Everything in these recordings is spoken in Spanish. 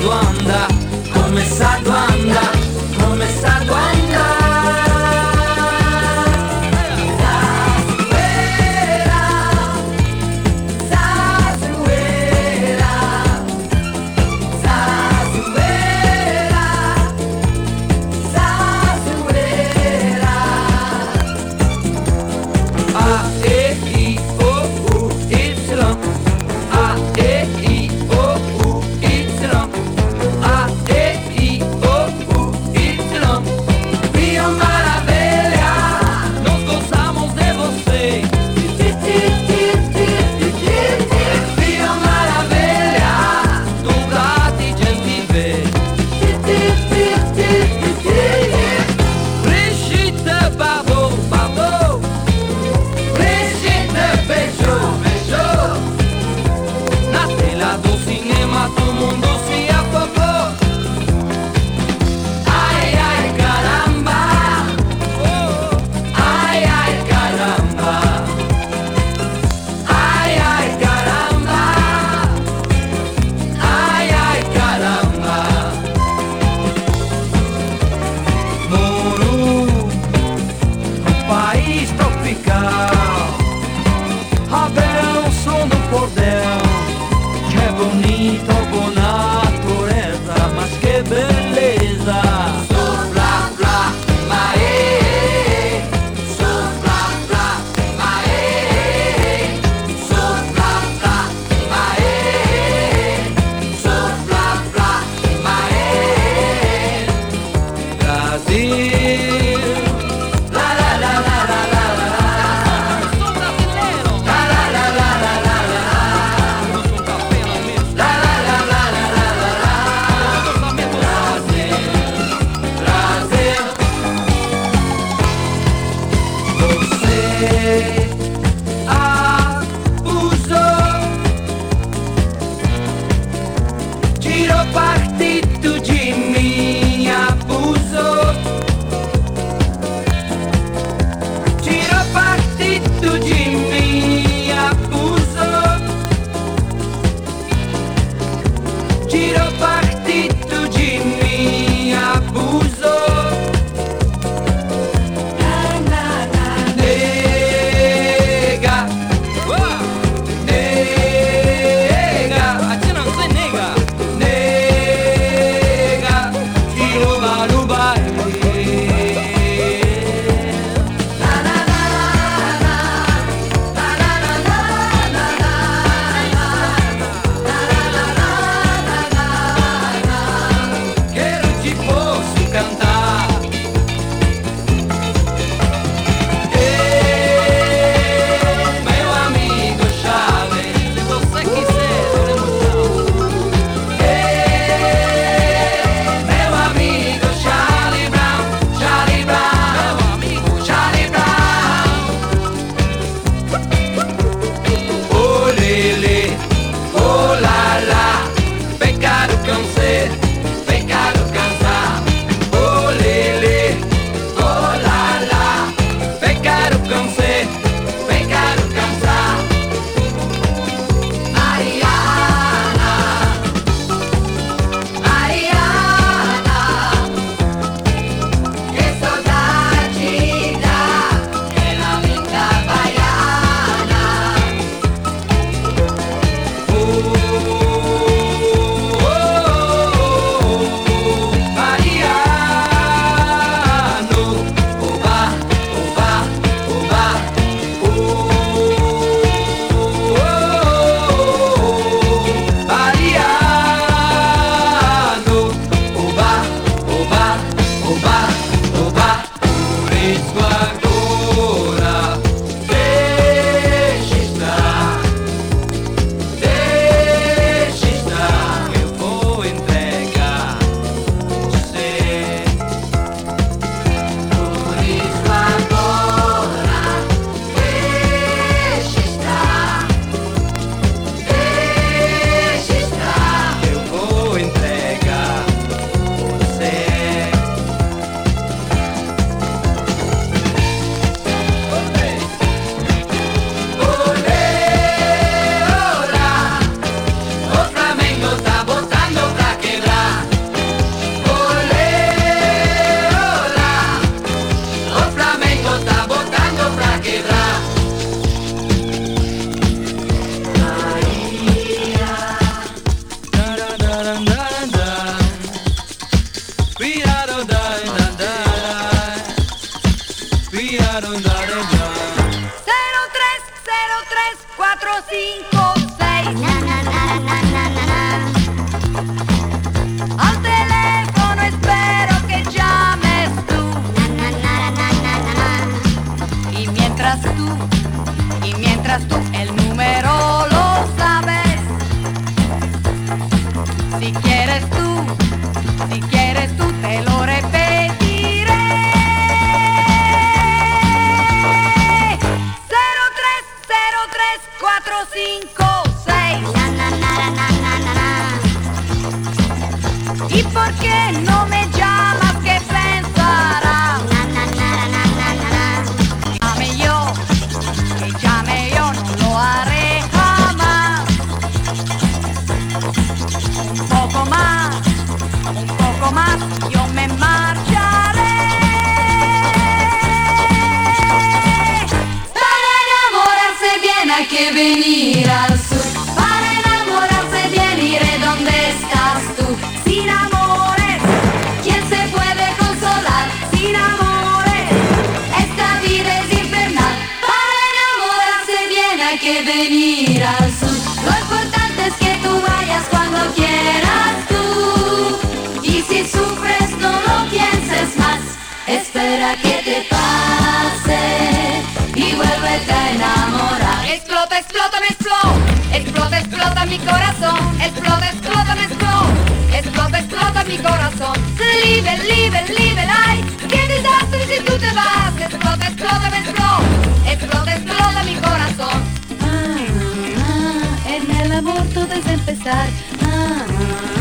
tua onda, come sa tua onda. bem Explota, explota mi corazón. Explota, explota, me explota. Explota, explota mi corazón. Live, live, live, ay. Qué desastre si tú te vas. Explota, explota, me explota. Explota, explota mi corazón. Ah, ah, ah. en el amor todo es empezar. Ah, ah, ah.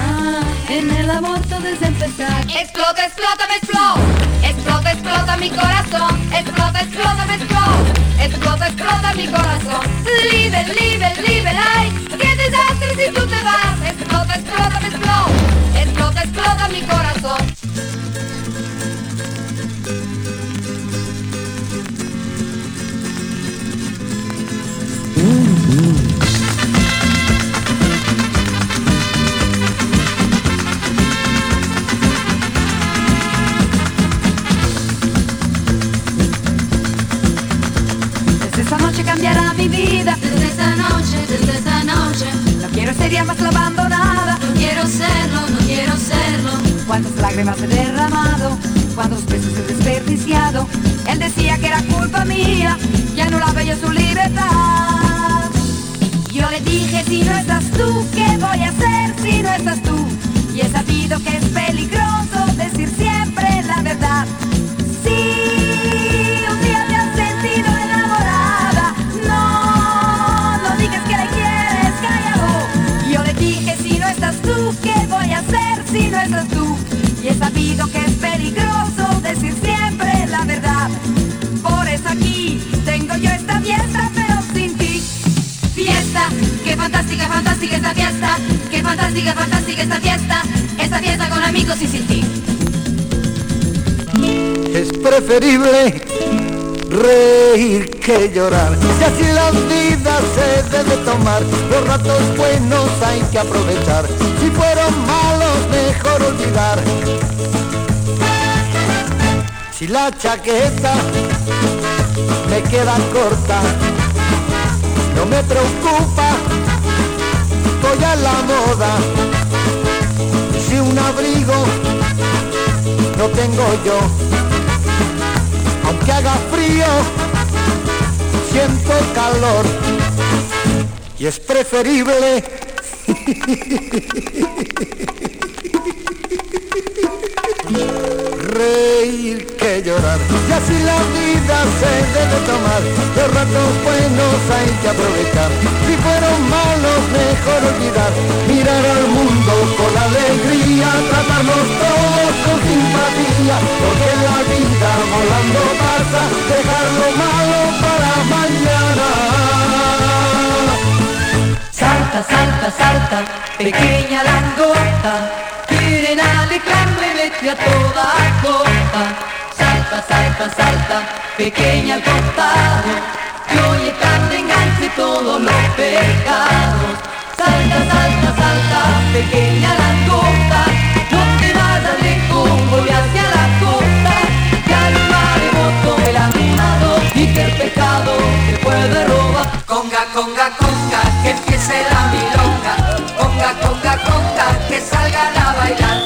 En el amor todo empezar. Explota, explota, me explota. Explota, explota mi corazón. Explota, explota, me explota. Explota, explota mi corazón. Live, live, live, ay. Qué desastre si tú te vas. Explota, explota, me explota. Explota, explota mi corazón. esta noche cambiará mi vida. Desde esta noche, desde esta noche. No quiero ser ya más la abandonada. No quiero serlo, no quiero serlo. Cuántas lágrimas he derramado, cuántos besos he desperdiciado. Él decía que era culpa mía, que anulaba yo su libertad. Yo le dije, si no estás tú, ¿qué voy a hacer si no estás tú? Y he sabido que es peligroso decir siempre la verdad. fantástica, fantástica esta fiesta, esta fiesta con amigos y sin ti. Es preferible reír que llorar, si así la vida se debe tomar, los ratos buenos hay que aprovechar, si fueron malos mejor olvidar. Si la chaqueta me queda corta, no me preocupa ando ya en la moda. Si un abrigo no tengo yo, aunque haga frío, siento calor y es preferible. reír que llorar y así la vida se debe tomar, los ratos buenos hay que aprovechar, si fueron malos mejor olvidar, mirar al mundo con alegría, tratarnos todos con simpatía, porque la vida volando pasa, dejar lo malo para mañana. Salta, salta, salta, pequeña langota, quieren alejarme, vete a toda Pequeña al costado, que hoy estás enganche todos los pecados. Salta, salta, salta, pequeña la costa, no te vayas lejos, voy hacia la costa. Que al maremoto el animado y que el pecado te puede robar. Conga, conga, conga, que empiece la milonga. Conga, conga, conga, que salgan a bailar.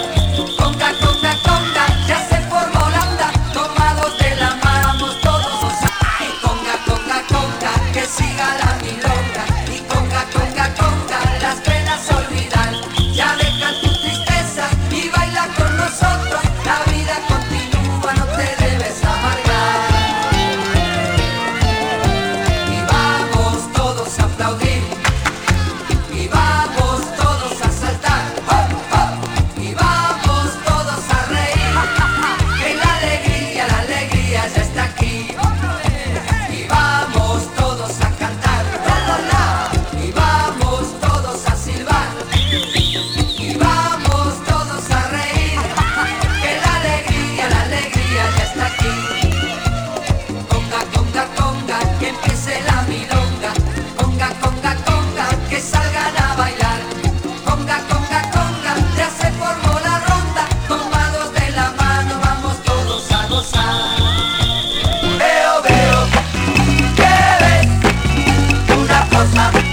I'm not.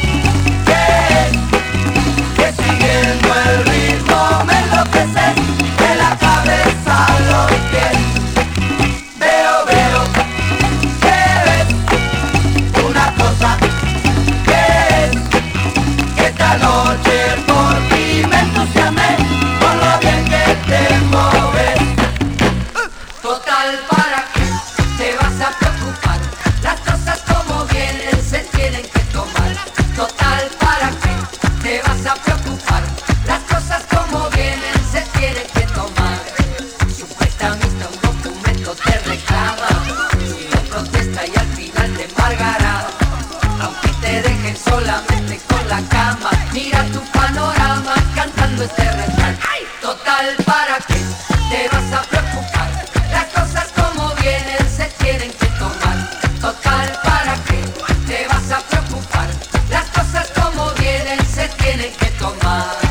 너 다. que tomar.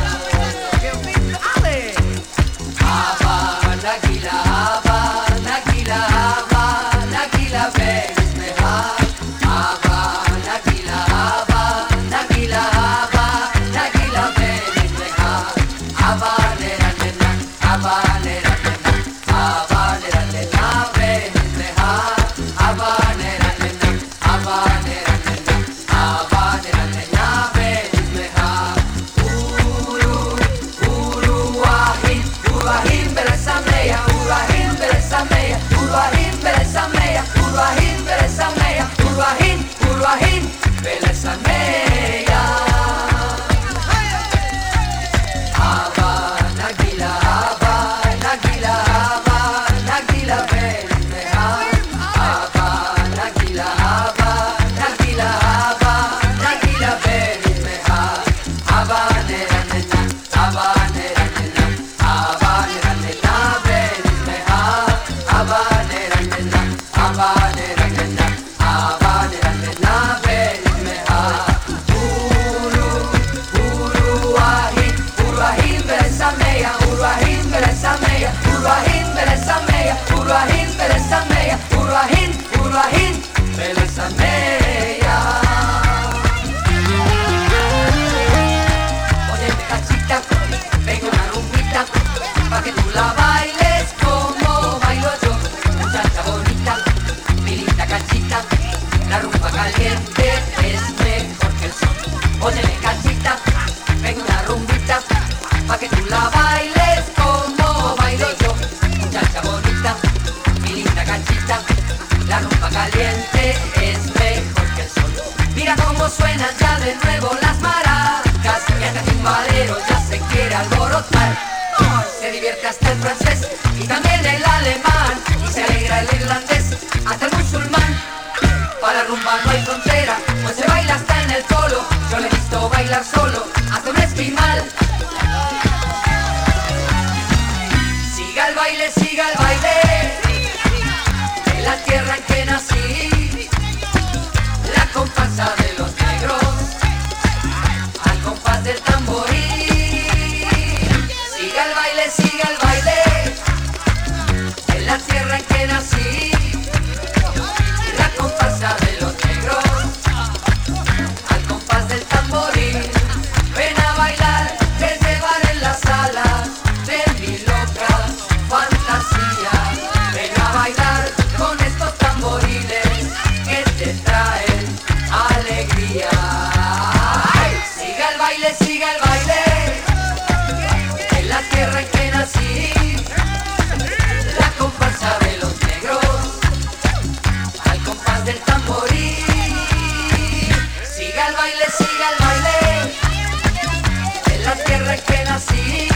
tierra que nací,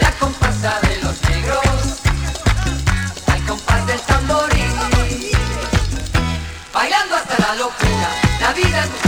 la comparsa de los negros, al compás del tamborín, bailando hasta la locura, la vida es